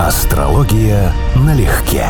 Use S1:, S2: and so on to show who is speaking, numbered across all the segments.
S1: Астрология налегке.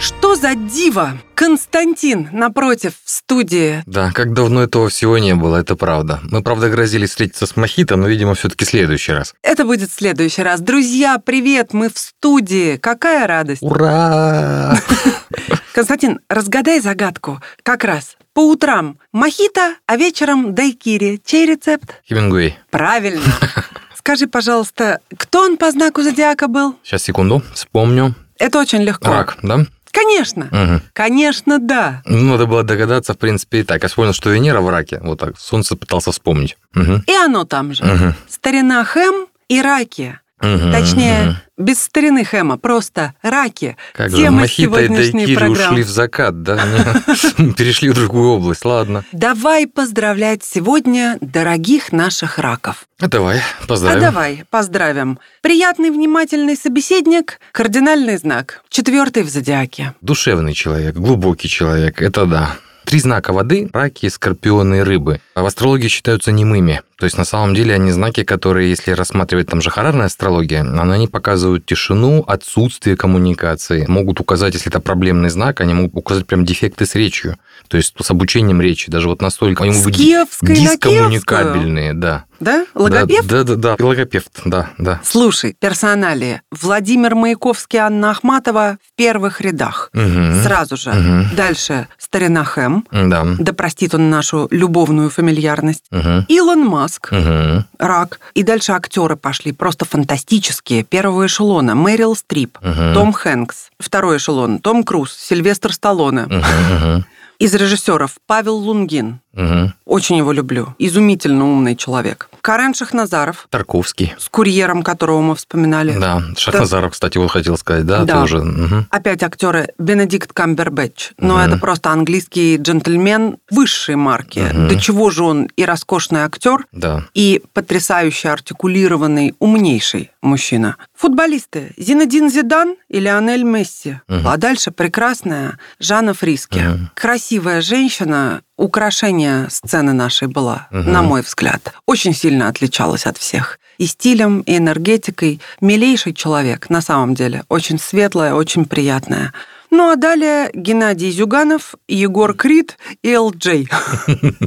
S2: Что за диво? Константин, напротив, в студии.
S3: Да, как давно этого всего не было, это правда. Мы, правда, грозили встретиться с Мохито, но, видимо, все таки следующий раз.
S2: Это будет в следующий раз. Друзья, привет, мы в студии. Какая радость.
S3: Ура!
S2: Константин, разгадай загадку. Как раз по утрам мохито, а вечером дайкири. Чей рецепт?
S3: Хемингуэй.
S2: Правильно. Скажи, пожалуйста, кто он по знаку зодиака был?
S3: Сейчас, секунду, вспомню.
S2: Это очень легко.
S3: Рак, да?
S2: Конечно.
S3: Угу.
S2: Конечно, да.
S3: Ну, надо было догадаться, в принципе, и так. Я вспомнил, что Венера в раке. Вот так. Солнце пытался вспомнить. Угу.
S2: И оно там же.
S3: Угу.
S2: Старина Хэм и раки.
S3: Угу.
S2: Точнее, без старины Хэма, просто раки.
S3: Как же, Мохито и Дайкири
S2: программы.
S3: ушли в закат, да? Перешли в другую область, ладно.
S2: Давай поздравлять сегодня дорогих наших раков.
S3: А давай,
S2: А
S3: поздравим.
S2: давай, поздравим. Приятный, внимательный собеседник, кардинальный знак, четвертый в зодиаке.
S3: Душевный человек, глубокий человек, это да. Три знака воды – раки, скорпионы и рыбы. А в астрологии считаются немыми. То есть, на самом деле, они знаки, которые, если рассматривать там же харарная астрология, они показывают тишину, отсутствие коммуникации. Могут указать, если это проблемный знак, они могут указать прям дефекты с речью. То есть, с обучением речи. Даже вот настолько... Они
S2: С
S3: могут быть
S2: Киевской на
S3: дискоммуникабельные, да.
S2: Да? Логопед?
S3: Да, да, да, да. Логопед, да, да.
S2: Слушай, персоналии. Владимир Маяковский, Анна Ахматова в первых рядах.
S3: Мгм.
S2: Сразу же.
S3: Мгм.
S2: Дальше Старина Хэм.
S3: Да.
S2: Да простит он нашу любовную фамильярность.
S3: Мгм.
S2: Илон Маск,
S3: Мгм.
S2: рак. И дальше актеры пошли просто фантастические. Первого эшелона Мэрил Стрип,
S3: Мгм.
S2: Том Хэнкс. Второй эшелон Том Круз, Сильвестр Сталлоне.
S3: Мгм. Мгм.
S2: Из режиссеров Павел Лунгин.
S3: Мгм.
S2: Очень его люблю. Изумительно умный человек. Карен Шахназаров,
S3: Тарковский.
S2: с курьером, которого мы вспоминали.
S3: Да, Шахназаров, кстати, вот хотел сказать, да,
S2: Да.
S3: тоже. Мгм.
S2: Опять актеры Бенедикт Камбербэтч. Но
S3: Мгм.
S2: это просто английский джентльмен высшей марки.
S3: Мгм.
S2: До чего же он и роскошный актер,
S3: Да.
S2: и потрясающе артикулированный, умнейший мужчина. Футболисты Зинедин Зидан и Лионель Месси.
S3: Мгм.
S2: А дальше прекрасная Жанна Фриски.
S3: Мгм.
S2: Красивая женщина, украшение сцены нашей была,
S3: Мгм.
S2: на мой взгляд. Очень сильно отличалась от всех. И стилем, и энергетикой. Милейший человек, на самом деле. Очень светлая, очень приятная. Ну а далее Геннадий Зюганов, Егор Крид и ЛД.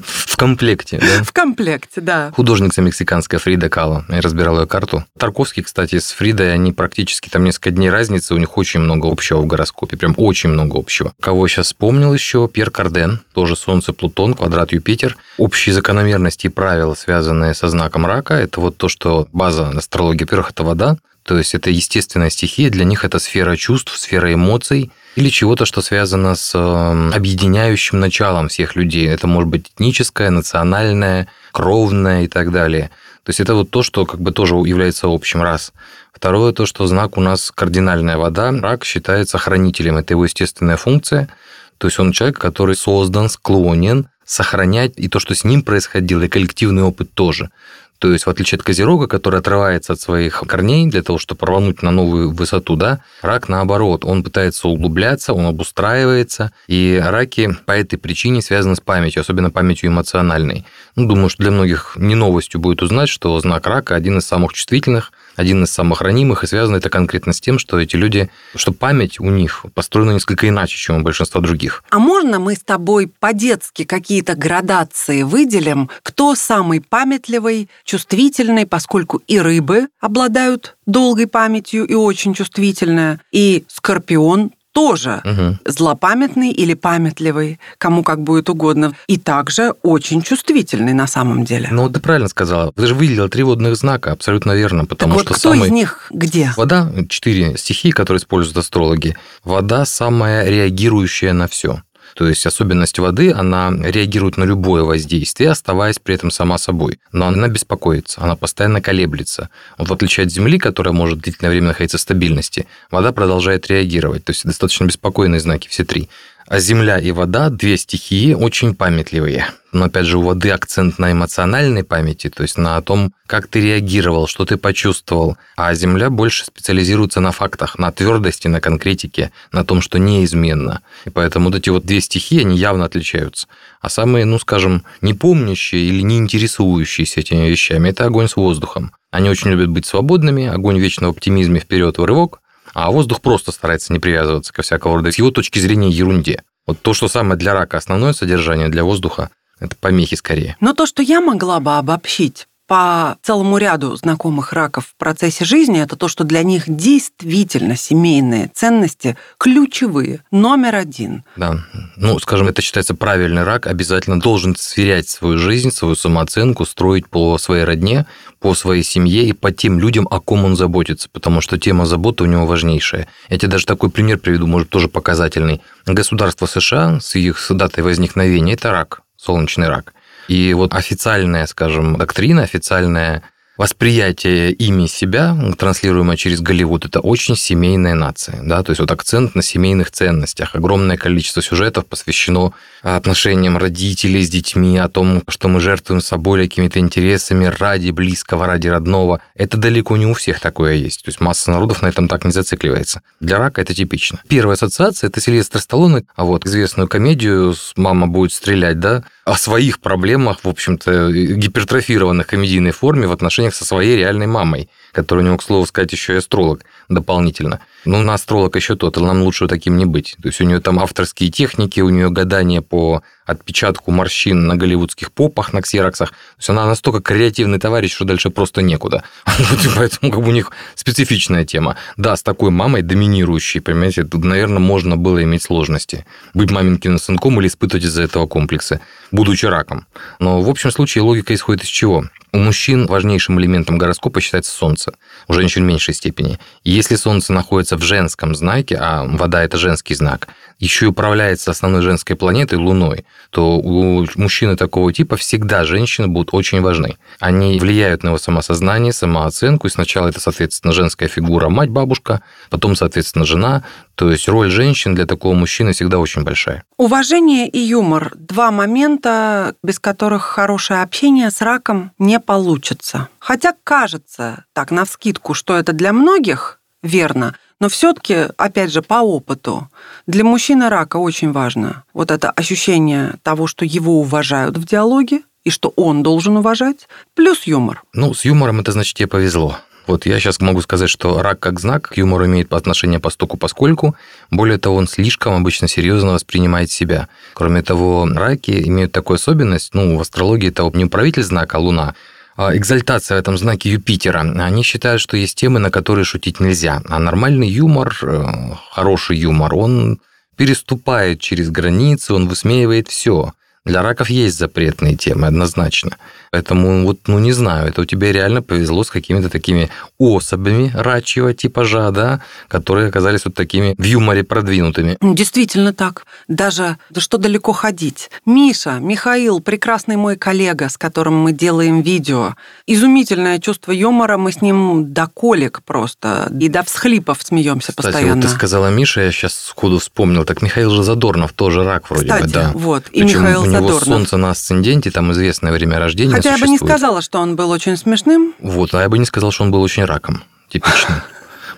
S3: В комплекте, да.
S2: В комплекте, да.
S3: Художница мексиканская Фрида Кало. Я разбирал ее карту. Тарковский, кстати, с Фридой, они практически там несколько дней разницы, у них очень много общего в гороскопе, прям очень много общего. Кого сейчас вспомнил еще? Пьер Карден, тоже Солнце, Плутон, квадрат Юпитер. Общие закономерности и правила, связанные со знаком рака, это вот то, что база астрологии, во-первых, это вода, то есть это естественная стихия, для них это сфера чувств, сфера эмоций или чего-то, что связано с э, объединяющим началом всех людей. Это может быть этническое, национальное, кровное и так далее. То есть это вот то, что как бы тоже является общим, раз. Второе, то, что знак у нас кардинальная вода. Рак считается хранителем, это его естественная функция. То есть он человек, который создан, склонен сохранять и то, что с ним происходило, и коллективный опыт тоже. То есть, в отличие от Козерога, который отрывается от своих корней для того, чтобы рвануть на новую высоту, да, рак наоборот, он пытается углубляться, он обустраивается, и раки по этой причине связаны с памятью, особенно памятью эмоциональной. Ну, думаю, что для многих не новостью будет узнать, что знак рака один из самых чувствительных, один из самых ранимых, и связано это конкретно с тем, что эти люди, что память у них построена несколько иначе, чем у большинства других.
S2: А можно мы с тобой по-детски какие-то градации выделим, кто самый памятливый, чувствительный, поскольку и рыбы обладают долгой памятью и очень чувствительная, и скорпион тоже
S3: Мгм.
S2: злопамятный или памятливый, кому как будет угодно, и также очень чувствительный на самом деле.
S3: Ну, ты правильно сказала. Ты же выделила три водных знака, абсолютно верно,
S2: так
S3: потому
S2: вот,
S3: что
S2: кто
S3: самый...
S2: из них где?
S3: Вода, четыре стихии, которые используют астрологи. Вода самая реагирующая на все. То есть особенность воды, она реагирует на любое воздействие, оставаясь при этом сама собой. Но она беспокоится, она постоянно колеблется. Вот в отличие от Земли, которая может длительное время находиться в стабильности, вода продолжает реагировать. То есть достаточно беспокойные знаки, все три. А земля и вода – две стихии очень памятливые. Но опять же, у воды акцент на эмоциональной памяти, то есть на том, как ты реагировал, что ты почувствовал. А земля больше специализируется на фактах, на твердости, на конкретике, на том, что неизменно. И поэтому вот эти вот две стихии, они явно отличаются. А самые, ну скажем, не помнящие или не интересующиеся этими вещами – это огонь с воздухом. Они очень любят быть свободными, огонь вечно в оптимизме вперед в рывок, а воздух просто старается не привязываться ко всякого рода, с его точки зрения, ерунде. Вот то, что самое для рака основное содержание, для воздуха это помехи скорее.
S2: Но то, что я могла бы обобщить по целому ряду знакомых раков в процессе жизни, это то, что для них действительно семейные ценности ключевые, номер один.
S3: Да, ну, скажем, это считается правильный рак, обязательно должен сверять свою жизнь, свою самооценку, строить по своей родне, по своей семье и по тем людям, о ком он заботится, потому что тема заботы у него важнейшая. Я тебе даже такой пример приведу, может, тоже показательный. Государство США с их датой возникновения – это рак, солнечный рак – и вот официальная, скажем, доктрина, официальная восприятие ими себя, транслируемое через Голливуд, это очень семейная нация. Да? То есть вот акцент на семейных ценностях. Огромное количество сюжетов посвящено отношениям родителей с детьми, о том, что мы жертвуем собой какими-то интересами ради близкого, ради родного. Это далеко не у всех такое есть. То есть масса народов на этом так не зацикливается. Для рака это типично. Первая ассоциация – это Сильвестр Сталлоне, а вот известную комедию «Мама будет стрелять», да, о своих проблемах, в общем-то, гипертрофированных комедийной форме в отношениях со своей реальной мамой, которая у него, к слову сказать, еще и астролог дополнительно. Ну, на астролог еще тот, нам лучше таким не быть. То есть у нее там авторские техники, у нее гадания по отпечатку морщин на голливудских попах, на ксероксах. То есть она настолько креативный товарищ, что дальше просто некуда. Поэтому как бы у них специфичная тема. Да, с такой мамой доминирующей, понимаете, тут, наверное, можно было иметь сложности. Быть маменькиным сынком или испытывать из-за этого комплексы, будучи раком. Но в общем случае логика исходит из чего? У мужчин важнейшим элементом гороскопа считается Солнце, у женщин в меньшей степени. Если Солнце находится в женском знаке, а вода – это женский знак, еще и управляется основной женской планетой Луной, то у мужчины такого типа всегда женщины будут очень важны. Они влияют на его самосознание, самооценку, и сначала это, соответственно, женская фигура, мать, бабушка, потом, соответственно, жена. То есть роль женщин для такого мужчины всегда очень большая.
S2: Уважение и юмор – два момента, без которых хорошее общение с раком не получится. Хотя кажется, так, навскидку, что это для многих верно, но все-таки, опять же, по опыту, для мужчины рака очень важно вот это ощущение того, что его уважают в диалоге, и что он должен уважать, плюс юмор.
S3: Ну, с юмором это значит, тебе повезло. Вот я сейчас могу сказать, что рак как знак к юмору имеет по отношению по стоку поскольку. Более того, он слишком обычно серьезно воспринимает себя. Кроме того, раки имеют такую особенность, ну, в астрологии это не управитель знака, а Луна, экзальтация в этом знаке Юпитера. Они считают, что есть темы, на которые шутить нельзя. А нормальный юмор, э, хороший юмор, он переступает через границы, он высмеивает все. Для раков есть запретные темы, однозначно. Поэтому вот, ну не знаю, это у тебя реально повезло с какими-то такими особями рачьего типажа, да, которые оказались вот такими в юморе продвинутыми.
S2: Действительно так. Даже, да что далеко ходить. Миша, Михаил, прекрасный мой коллега, с которым мы делаем видео. Изумительное чувство юмора, мы с ним до колик просто, и до всхлипов смеемся
S3: Кстати,
S2: постоянно.
S3: вот ты сказала Миша, я сейчас сходу вспомнил, так Михаил же Задорнов тоже рак вроде
S2: Кстати,
S3: бы, да.
S2: вот, и
S3: Причем
S2: Михаил
S3: него
S2: Задорнов.
S3: солнце на асценденте, там известное время рождения
S2: Хотя я бы не
S3: существует.
S2: сказала, что он был очень смешным.
S3: Вот, а я бы не сказал, что он был очень раком, типичным.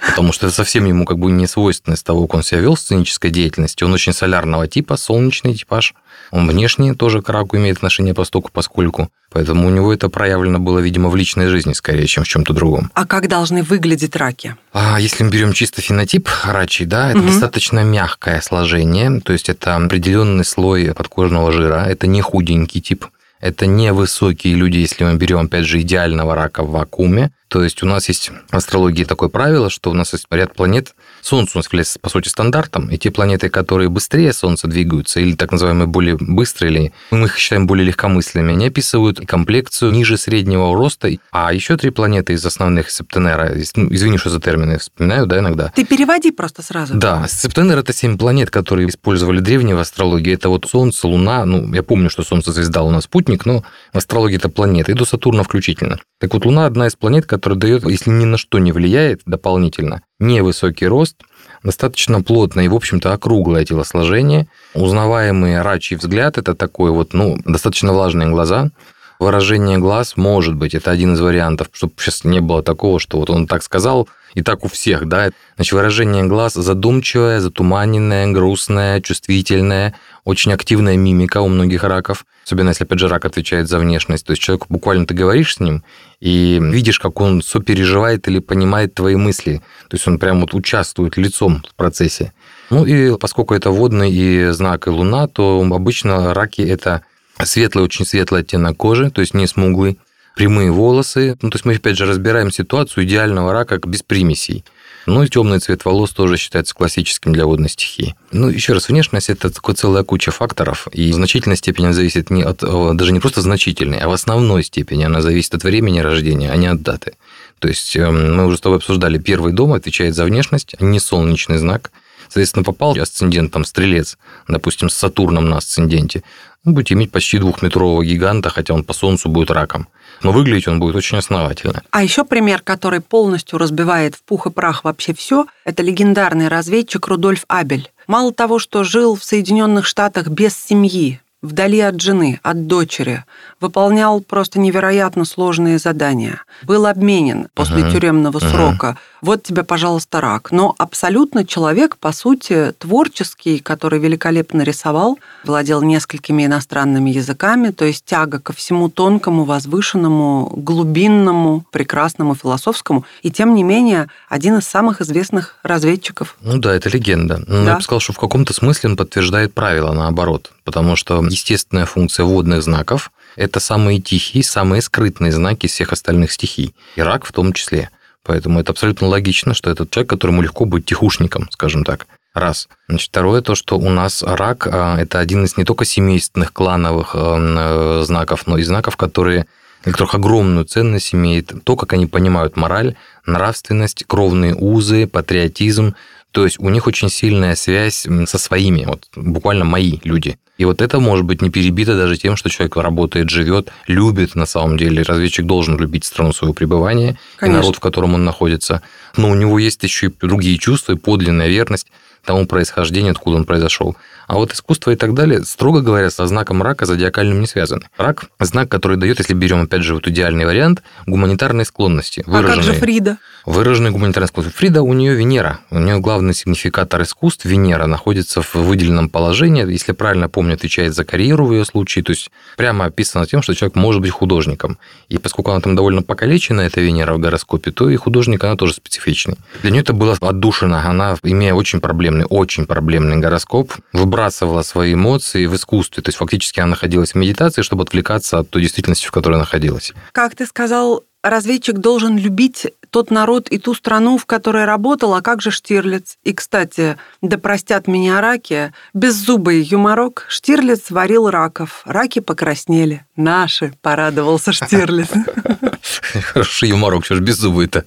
S3: Потому что это совсем ему как бы не свойственно из того, как он себя вел в сценической деятельности. Он очень солярного типа, солнечный типаж. Он внешне тоже к раку имеет отношение постоку поскольку. Поэтому у него это проявлено было, видимо, в личной жизни скорее, чем в чем-то другом.
S2: А как должны выглядеть раки?
S3: А если мы берем чисто фенотип рачий, да, это
S2: Мгм.
S3: достаточно мягкое сложение, то есть это определенный слой подкожного жира, это не худенький тип, это не высокие люди, если мы берем, опять же, идеального рака в вакууме. То есть у нас есть в астрологии такое правило, что у нас есть ряд планет. Солнце у нас является, по сути, стандартом, и те планеты, которые быстрее Солнца двигаются, или так называемые более быстрые, или мы их считаем более легкомысленными, они описывают комплекцию ниже среднего роста. А еще три планеты из основных Септенера, ну, извини, что за термины вспоминаю, да, иногда,
S2: Ты переводи просто сразу.
S3: да, Септенер – это семь планет, которые использовали древние в астрологии. Это вот Солнце, Луна, ну, я помню, что Солнце – звезда, Луна – спутник, но в астрологии это планеты, и до Сатурна включительно. Так вот, Луна – одна из планет, которая который дает, если ни на что не влияет дополнительно, невысокий рост, достаточно плотное и, в общем-то, округлое телосложение, узнаваемый рачий взгляд, это такой вот, ну, достаточно влажные глаза, выражение глаз может быть, это один из вариантов, чтобы сейчас не было такого, что вот он так сказал, и так у всех, да. Значит, выражение глаз задумчивое, затуманенное, грустное, чувствительное, очень активная мимика у многих раков, особенно если, опять же, рак отвечает за внешность. То есть человек буквально ты говоришь с ним и видишь, как он сопереживает или понимает твои мысли. То есть он прям вот участвует лицом в процессе. Ну и поскольку это водный и знак и луна, то обычно раки – это светлый, очень светлый оттенок кожи, то есть не смуглый, прямые волосы. Ну, то есть мы, опять же, разбираем ситуацию идеального рака без примесей. Ну и темный цвет волос тоже считается классическим для водной стихии. Ну, еще раз, внешность – это такая целая куча факторов, и в значительной степени она зависит не от, даже не просто значительной, а в основной степени она зависит от времени рождения, а не от даты. То есть эм, мы уже с тобой обсуждали, первый дом отвечает за внешность, а не солнечный знак. Соответственно, попал асцендент, там, стрелец, допустим, с Сатурном на асценденте, вы будете иметь почти двухметрового гиганта, хотя он по Солнцу будет раком. Но выглядеть он будет очень основательно.
S2: А еще пример, который полностью разбивает в пух и прах вообще все, это легендарный разведчик Рудольф Абель. Мало того, что жил в Соединенных Штатах без семьи, вдали от жены, от дочери, выполнял просто невероятно сложные задания, был обменен после uh-huh. тюремного uh-huh. срока. Вот тебе, пожалуйста, рак. Но абсолютно человек, по сути, творческий, который великолепно рисовал, владел несколькими иностранными языками, то есть тяга ко всему тонкому, возвышенному, глубинному, прекрасному, философскому, и тем не менее один из самых известных разведчиков.
S3: Ну да, это легенда. Но да. я бы сказал, что в каком-то смысле он подтверждает правила наоборот, потому что естественная функция водных знаков – это самые тихие, самые скрытные знаки всех остальных стихий, и рак в том числе. Поэтому это абсолютно логично, что этот человек, которому легко быть тихушником, скажем так. Раз. Значит, второе, то, что у нас рак а, – это один из не только семейственных клановых а, э, знаков, но и знаков, которые для которых огромную ценность имеет то, как они понимают мораль, нравственность, кровные узы, патриотизм, то есть у них очень сильная связь со своими, вот буквально мои люди. И вот это может быть не перебито даже тем, что человек работает, живет, любит на самом деле. Разведчик должен любить страну своего пребывания Конечно. и народ, в котором он находится. Но у него есть еще и другие чувства, и подлинная верность тому происхождению, откуда он произошел. А вот искусство и так далее, строго говоря, со знаком рака зодиакальным не связаны. Рак – знак, который дает, если берем, опять же, вот идеальный вариант, гуманитарные склонности.
S2: Выраженные, а как же Фрида?
S3: Выраженные гуманитарные склонности. Фрида, у нее Венера. У нее главный сигнификатор искусств, Венера, находится в выделенном положении. Если правильно помню, отвечает за карьеру в ее случае. То есть прямо описано тем, что человек может быть художником. И поскольку она там довольно покалечена, эта Венера в гороскопе, то и художник, она тоже специфичный. Для нее это было отдушина. Она, имея очень проблемный, очень проблемный гороскоп, выбрасывала свои эмоции в искусстве. То есть фактически она находилась в медитации, чтобы отвлекаться от той действительности, в которой находилась.
S2: Как ты сказал, разведчик должен любить тот народ и ту страну, в которой работал, а как же Штирлиц? И, кстати, да простят меня раки, беззубый юморок, Штирлиц варил раков, раки покраснели. Наши, порадовался Штирлиц.
S3: Хороший юморок, что ж беззубый-то.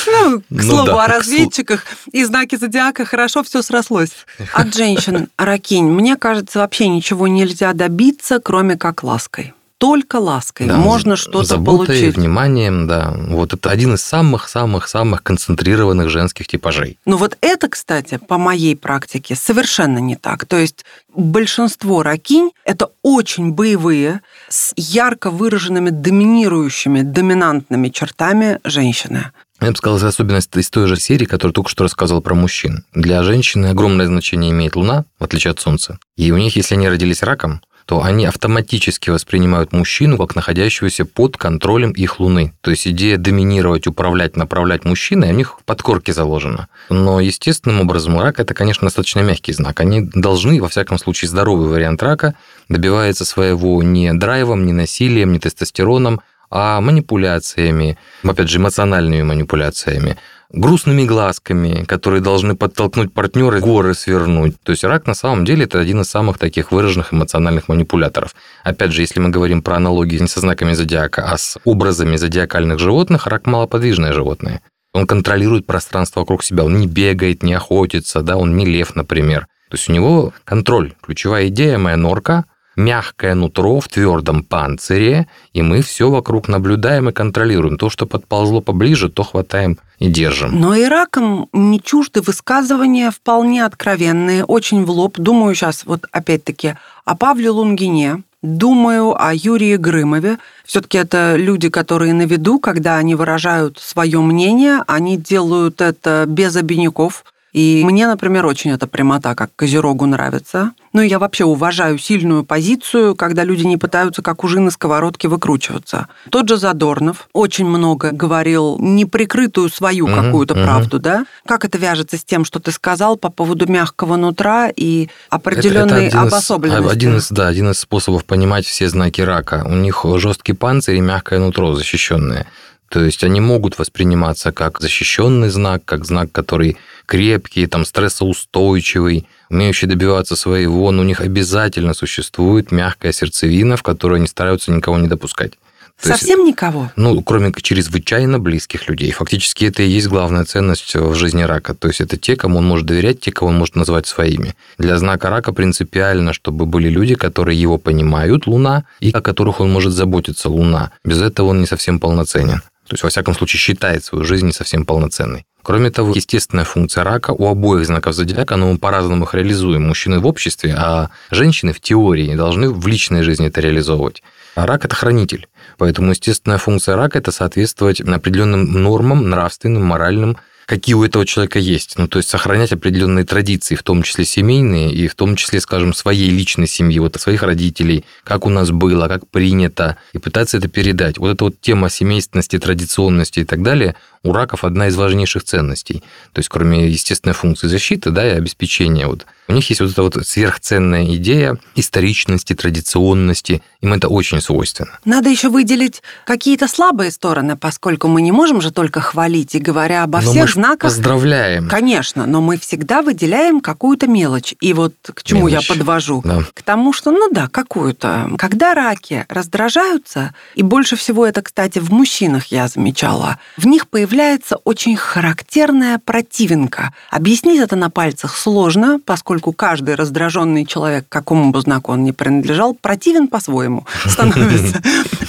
S2: Ну, к ну слову о разведчиках и знаке зодиака хорошо все срослось. От женщин, Ракинь, мне кажется, вообще ничего нельзя добиться, кроме как лаской только лаской да, можно что-то получить.
S3: вниманием, да. Вот это один из самых-самых-самых концентрированных женских типажей.
S2: Ну вот это, кстати, по моей практике совершенно не так. То есть большинство ракинь – это очень боевые, с ярко выраженными доминирующими, доминантными чертами женщины.
S3: Я бы сказал, особенность из той же серии, которую только что рассказывал про мужчин. Для женщины огромное значение имеет Луна, в отличие от Солнца. И у них, если они родились раком, то они автоматически воспринимают мужчину как находящегося под контролем их Луны. То есть идея доминировать, управлять, направлять мужчиной у них в подкорке заложена. Но естественным образом рак – это, конечно, достаточно мягкий знак. Они должны, во всяком случае, здоровый вариант рака добивается своего не драйвом, не насилием, не тестостероном, а манипуляциями, опять же, эмоциональными манипуляциями грустными глазками, которые должны подтолкнуть партнера горы свернуть. То есть рак на самом деле это один из самых таких выраженных эмоциональных манипуляторов. Опять же, если мы говорим про аналогии не со знаками зодиака, а с образами зодиакальных животных, рак малоподвижное животное. Он контролирует пространство вокруг себя, он не бегает, не охотится, да, он не лев, например. То есть у него контроль. Ключевая идея моя норка, мягкое нутро в твердом панцире, и мы все вокруг наблюдаем и контролируем. То, что подползло поближе, то хватаем и держим.
S2: Но раком не чужды высказывания вполне откровенные, очень в лоб. Думаю сейчас вот опять-таки о Павле Лунгине, думаю о Юрии Грымове. Все-таки это люди, которые на виду, когда они выражают свое мнение, они делают это без обиняков, и мне, например, очень эта прямота, как Козерогу, нравится. Ну, я вообще уважаю сильную позицию, когда люди не пытаются, как ужи на сковородке, выкручиваться. Тот же Задорнов очень много говорил неприкрытую свою угу, какую-то угу. правду, да? Как это вяжется с тем, что ты сказал по поводу мягкого нутра и определенной это, это один обособленности?
S3: Из, один из, да, один из способов понимать все знаки рака. У них жесткий панцирь и мягкое нутро защищенное. То есть они могут восприниматься как защищенный знак, как знак, который крепкий, там, стрессоустойчивый, умеющий добиваться своего, но у них обязательно существует мягкая сердцевина, в которую они стараются никого не допускать.
S2: То Совсем есть, никого?
S3: Ну, кроме чрезвычайно близких людей. Фактически это и есть главная ценность в жизни рака. То есть это те, кому он может доверять, те, кого он может назвать своими. Для знака рака принципиально, чтобы были люди, которые его понимают, Луна, и о которых он может заботиться, Луна. Без этого он не совсем полноценен. То есть, во всяком случае, считает свою жизнь не совсем полноценной. Кроме того, естественная функция рака у обоих знаков зодиака, но мы по-разному их реализуем. Мужчины в обществе, а женщины в теории должны в личной жизни это реализовывать. А рак – это хранитель. Поэтому естественная функция рака – это соответствовать определенным нормам, нравственным, моральным, какие у этого человека есть. Ну, то есть сохранять определенные традиции, в том числе семейные, и в том числе, скажем, своей личной семьи, вот своих родителей, как у нас было, как принято, и пытаться это передать. Вот эта вот тема семейственности, традиционности и так далее у раков одна из важнейших ценностей. То есть, кроме естественной функции защиты да, и обеспечения, вот, у них есть вот эта вот сверхценная идея историчности, традиционности. Им это очень свойственно.
S2: Надо еще выделить какие-то слабые стороны, поскольку мы не можем же только хвалить и говоря обо но всех мы знаках.
S3: Поздравляем.
S2: Конечно, но мы всегда выделяем какую-то мелочь. И вот к чему мелочь. я подвожу? Да. К тому, что, ну да, какую-то. Когда раки раздражаются, и больше всего это, кстати, в мужчинах я замечала, в них появляется очень характерная противинка. Объяснить это на пальцах сложно, поскольку каждый раздраженный человек, какому бы знаку он ни принадлежал, противен по-своему становится.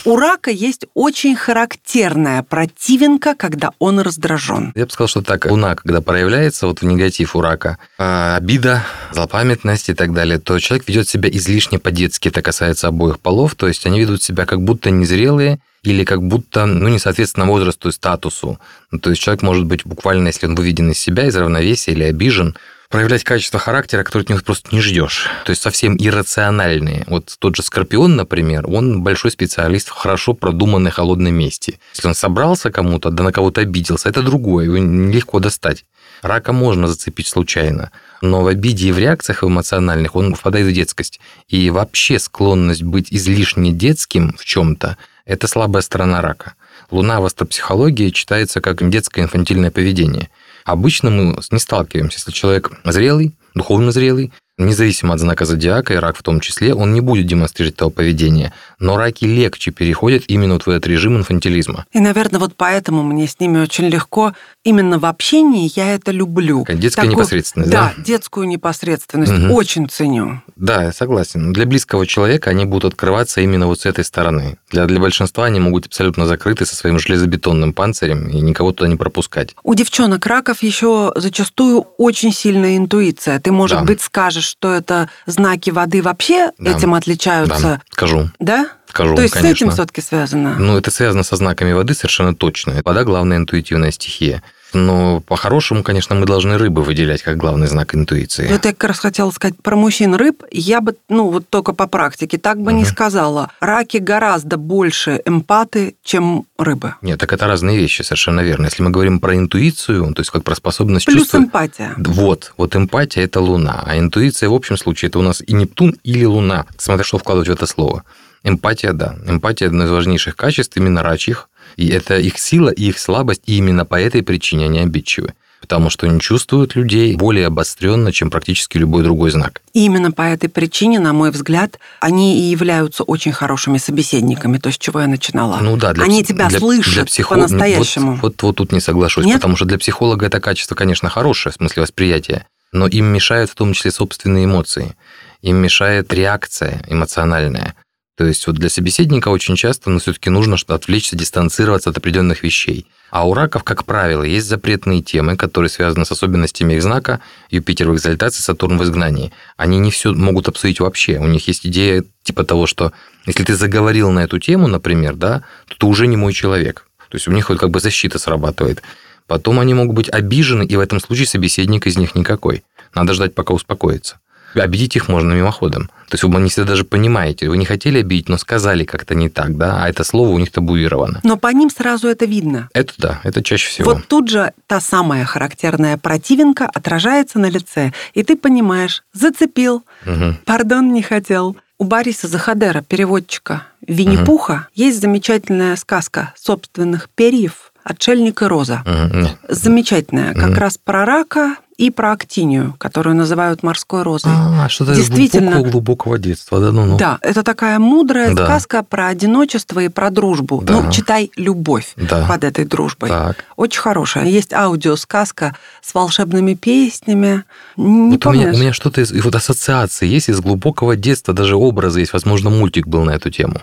S2: У рака есть очень характерная противенка, когда он раздражен.
S3: Я бы сказал, что так, луна, когда проявляется вот в негатив у рака, а, обида, злопамятность и так далее, то человек ведет себя излишне по-детски, это касается обоих полов, то есть они ведут себя как будто незрелые, или как будто, ну, не соответственно возрасту и статусу. Ну, то есть человек может быть буквально, если он выведен из себя, из равновесия или обижен, проявлять качество характера, которые от него просто не ждешь. То есть совсем иррациональные. Вот тот же Скорпион, например, он большой специалист в хорошо продуманной холодной мести. Если он собрался кому-то, да на кого-то обиделся, это другое, его нелегко достать. Рака можно зацепить случайно, но в обиде и в реакциях эмоциональных он впадает в детскость. И вообще склонность быть излишне детским в чем-то – это слабая сторона рака. Луна в астропсихологии читается как детское инфантильное поведение – Обычно мы не сталкиваемся, если человек зрелый, духовно зрелый, независимо от знака зодиака, и рак в том числе, он не будет демонстрировать того поведения. Но раки легче переходят именно вот в этот режим инфантилизма.
S2: И, наверное, вот поэтому мне с ними очень легко. Именно в общении я это люблю.
S3: Детская Такую, непосредственность, да?
S2: Да, детскую непосредственность. Угу. Очень ценю.
S3: Да, я согласен. Для близкого человека они будут открываться именно вот с этой стороны. Для, для большинства они могут абсолютно закрыты со своим железобетонным панцирем и никого туда не пропускать.
S2: У девчонок раков еще зачастую очень сильная интуиция. Ты, может да. быть, скажешь, что это знаки воды вообще да. этим отличаются?
S3: Да, скажу.
S2: Да?
S3: Скажу,
S2: То есть
S3: конечно.
S2: с этим все-таки связано?
S3: Ну, это связано со знаками воды совершенно точно. Вода – главная интуитивная стихия. Но по-хорошему, конечно, мы должны рыбы выделять как главный знак интуиции.
S2: Вот я как раз хотела сказать про мужчин рыб. Я бы, ну вот только по практике, так бы угу. не сказала. Раки гораздо больше эмпаты, чем рыбы.
S3: Нет, так это разные вещи, совершенно верно. Если мы говорим про интуицию, то есть как про способность
S2: Плюс
S3: чувствовать...
S2: эмпатия.
S3: Вот, вот эмпатия – это Луна. А интуиция в общем случае – это у нас и Нептун, или Луна. Смотря что вкладывать в это слово. Эмпатия, да. Эмпатия – одно из важнейших качеств именно рачьих, и это их сила и их слабость, и именно по этой причине они обидчивы потому что они чувствуют людей более обостренно, чем практически любой другой знак.
S2: И именно по этой причине, на мой взгляд, они и являются очень хорошими собеседниками, то, с чего я начинала.
S3: Ну да, для,
S2: они тебя
S3: для,
S2: слышат для психо... по-настоящему.
S3: Вот, вот, вот тут не соглашусь, Нет? потому что для психолога это качество, конечно, хорошее в смысле восприятия, но им мешают в том числе собственные эмоции. им мешает реакция эмоциональная. То есть вот для собеседника очень часто ну, все-таки нужно отвлечься, дистанцироваться от определенных вещей. А у раков, как правило, есть запретные темы, которые связаны с особенностями их знака, Юпитер в экзальтации, Сатурн в изгнании. Они не все могут обсудить вообще. У них есть идея типа того, что если ты заговорил на эту тему, например, да, то ты уже не мой человек. То есть у них вот как бы защита срабатывает. Потом они могут быть обижены, и в этом случае собеседник из них никакой. Надо ждать, пока успокоится. Обидеть их можно мимоходом. То есть вы не всегда даже понимаете, вы не хотели обидеть, но сказали как-то не так, да, а это слово у них табуировано.
S2: Но по ним сразу это видно.
S3: Это да, это чаще всего.
S2: Вот тут же та самая характерная противинка отражается на лице, и ты понимаешь, зацепил, угу. пардон, не хотел. У Бориса Захадера, переводчика Винни-Пуха, угу. есть замечательная сказка собственных перьев «Отшельник и роза». Угу. Замечательная, как угу. раз про рака, и про актинию, которую называют морской розой.
S3: А, что-то Действительно, глубокого, глубокого детства, да? Ну, ну.
S2: Да, это такая мудрая да. сказка про одиночество и про дружбу. Да. Ну, читай любовь да. под этой дружбой. Так. Очень хорошая. Есть аудиосказка с волшебными песнями. Не
S3: вот у меня, у меня что-то из вот ассоциации есть из глубокого детства, даже образы есть. Возможно, мультик был на эту тему.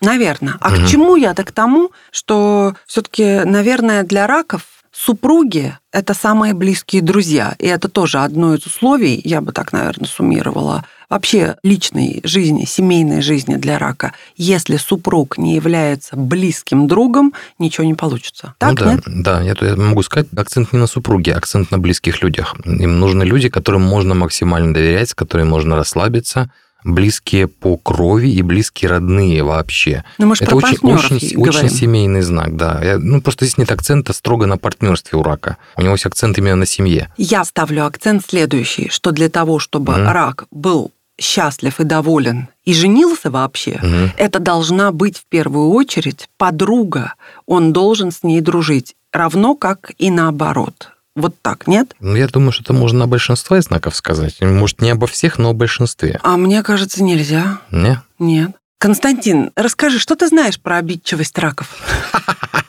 S2: Наверное. А угу. к чему я? Так к тому, что все-таки, наверное, для раков Супруги – это самые близкие друзья, и это тоже одно из условий, я бы так, наверное, суммировала, вообще личной жизни, семейной жизни для рака. Если супруг не является близким другом, ничего не получится. Так,
S3: ну да,
S2: нет?
S3: да, я, я могу сказать, акцент не на супруге, акцент на близких людях. Им нужны люди, которым можно максимально доверять, с которыми можно расслабиться, близкие по крови и близкие родные вообще.
S2: Ну, мы Это очень, очень,
S3: очень семейный знак, да. Я, ну, просто здесь нет акцента строго на партнерстве у рака. У него есть акцент именно на семье.
S2: Я ставлю акцент следующий, что для того, чтобы mm. рак был счастлив и доволен и женился вообще, угу. это должна быть в первую очередь подруга. Он должен с ней дружить, равно как и наоборот. Вот так, нет?
S3: Ну, я думаю, что это можно на большинстве знаков сказать. Может, не обо всех, но о большинстве.
S2: А мне кажется, нельзя.
S3: Не?
S2: Нет. Константин, расскажи, что ты знаешь про обидчивость раков?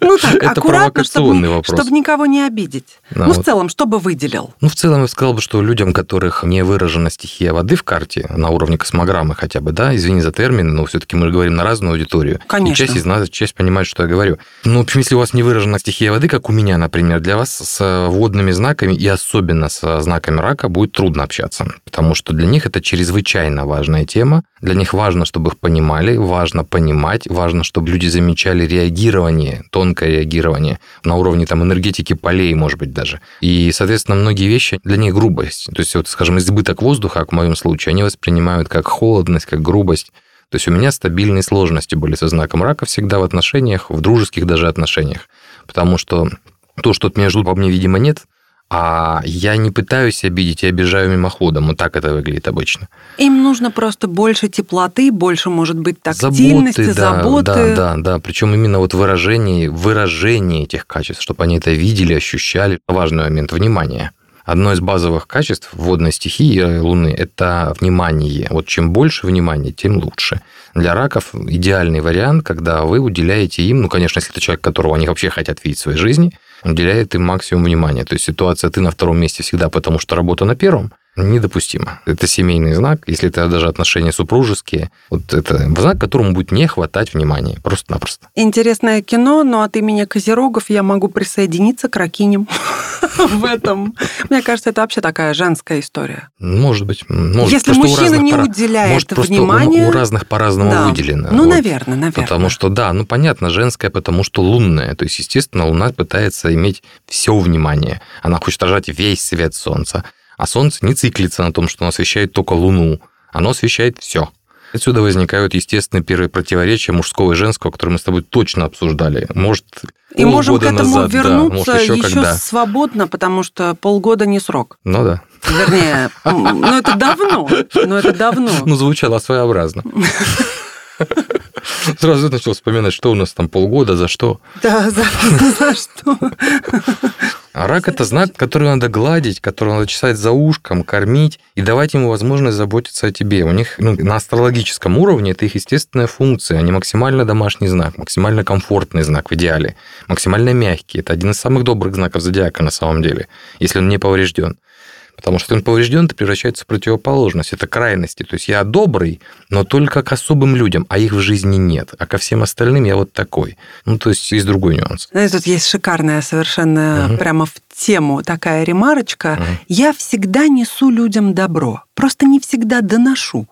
S2: Ну так, Это аккуратно, чтобы, вопрос. чтобы никого не обидеть. Ну, вот. в целом, что бы выделил?
S3: Ну, в целом, я сказал бы, что людям, которых не выражена стихия воды в карте, на уровне космограммы хотя бы, да, извини за термин, но все-таки мы говорим на разную аудиторию.
S2: Конечно.
S3: И часть из нас, часть понимает, что я говорю. Ну, в общем, если у вас не выражена стихия воды, как у меня, например, для вас с водными знаками и особенно с знаками рака будет трудно общаться, потому что для них это чрезвычайно важная тема. Для них важно, чтобы их понимали, важно понимать, важно, чтобы люди замечали реагирование, тонкое реагирование на уровне там, энергетики полей, может быть, даже. И, соответственно, многие вещи для них грубость. То есть, вот, скажем, избыток воздуха, как в моем случае, они воспринимают как холодность, как грубость. То есть у меня стабильные сложности были со знаком рака всегда в отношениях, в дружеских даже отношениях. Потому что то, что от меня ждут, во мне, видимо, нет – а я не пытаюсь обидеть, я обижаю мимоходом. Вот так это выглядит обычно.
S2: Им нужно просто больше теплоты, больше, может быть, тактильности, заботы. Да, заботы.
S3: Да, да, да. Причем именно вот выражение, выражение этих качеств, чтобы они это видели, ощущали. Важный момент внимания. Одно из базовых качеств водной стихии Луны – это внимание. Вот чем больше внимания, тем лучше. Для раков идеальный вариант, когда вы уделяете им, ну, конечно, если это человек, которого они вообще хотят видеть в своей жизни – уделяет им максимум внимания. То есть ситуация «ты на втором месте всегда, потому что работа на первом» недопустимо. Это семейный знак, если это даже отношения супружеские. Вот это знак, которому будет не хватать внимания, просто-напросто.
S2: Интересное кино, но от имени Козерогов я могу присоединиться к Ракиням в этом. Мне кажется, это вообще такая женская история.
S3: Может быть. Может,
S2: Если мужчина не уделяет может, внимания...
S3: У, у разных по-разному да. выделено.
S2: Ну, вот. наверное, наверное.
S3: Потому что, да, ну, понятно, женская, потому что лунная. То есть, естественно, Луна пытается иметь все внимание. Она хочет отражать весь свет Солнца. А Солнце не циклится на том, что оно освещает только Луну. Оно освещает все. Отсюда возникают естественные первые противоречия мужского и женского, которые мы с тобой точно обсуждали. Может,
S2: и можем к этому назад, вернуться да, может, еще, еще когда. свободно, потому что полгода не срок.
S3: Ну да.
S2: Вернее, ну это давно, но это давно.
S3: Ну, звучало своеобразно. Сразу начал вспоминать, что у нас там полгода, за что.
S2: Да, за, за что.
S3: А рак – это знак, который надо гладить, который надо чесать за ушком, кормить и давать ему возможность заботиться о тебе. У них ну, на астрологическом уровне это их естественная функция. Они максимально домашний знак, максимально комфортный знак в идеале, максимально мягкий. Это один из самых добрых знаков зодиака на самом деле, если он не поврежден. Потому что он поврежден, это превращается в противоположность. Это крайности. То есть я добрый, но только к особым людям, а их в жизни нет. А ко всем остальным я вот такой. Ну, то есть есть другой нюанс.
S2: Знаете, тут есть шикарная совершенно угу. прямо в тему такая ремарочка. Угу. Я всегда несу людям добро. Просто не всегда доношу.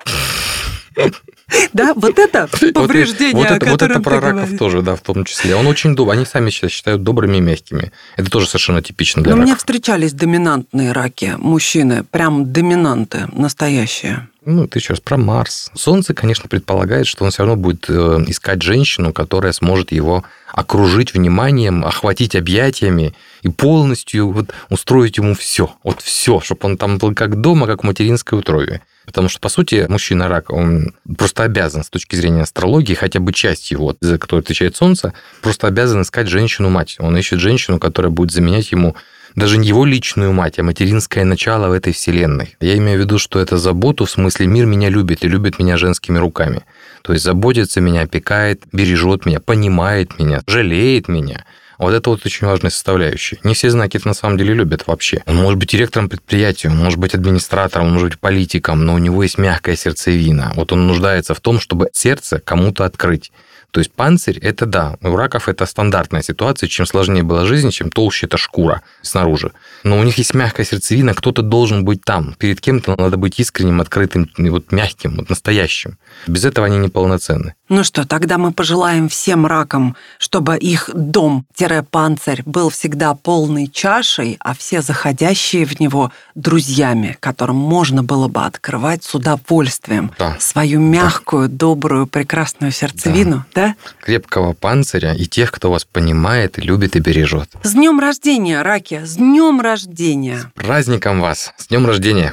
S2: Да, вот это повреждение,
S3: вот, это, вот это про раков говоришь. тоже, да, в том числе. Он очень добрый, они сами себя считают добрыми и мягкими. Это тоже совершенно типично для
S2: Но
S3: раков.
S2: у меня встречались доминантные раки, мужчины, прям доминанты настоящие.
S3: Ну, ты еще раз про Марс. Солнце, конечно, предполагает, что он все равно будет э, искать женщину, которая сможет его окружить вниманием, охватить объятиями и полностью вот устроить ему все. Вот все, чтобы он там был как дома, как в материнской утробе. Потому что, по сути, мужчина рак, он просто обязан с точки зрения астрологии, хотя бы часть его, за которую отвечает Солнце, просто обязан искать женщину-мать. Он ищет женщину, которая будет заменять ему даже не его личную мать, а материнское начало в этой вселенной. Я имею в виду, что это заботу, в смысле мир меня любит и любит меня женскими руками. То есть заботится меня, опекает, бережет меня, понимает меня, жалеет меня. Вот это вот очень важная составляющая. Не все знаки это на самом деле любят вообще. Он может быть директором предприятия, он может быть администратором, он может быть политиком, но у него есть мягкая сердцевина. Вот он нуждается в том, чтобы сердце кому-то открыть. То есть панцирь – это да, у раков это стандартная ситуация. Чем сложнее была жизнь, чем толще эта шкура снаружи. Но у них есть мягкая сердцевина, кто-то должен быть там. Перед кем-то надо быть искренним, открытым, вот мягким, вот настоящим. Без этого они неполноценны.
S2: Ну что, тогда мы пожелаем всем ракам, чтобы их дом-панцирь был всегда полной чашей, а все заходящие в него друзьями, которым можно было бы открывать с удовольствием да. свою мягкую, да. добрую, прекрасную сердцевину, да. да?
S3: Крепкого панциря и тех, кто вас понимает, любит и бережет.
S2: С днем рождения, раки! С днем рождения! С
S3: праздником вас! С днем рождения!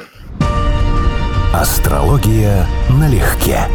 S1: Астрология налегке.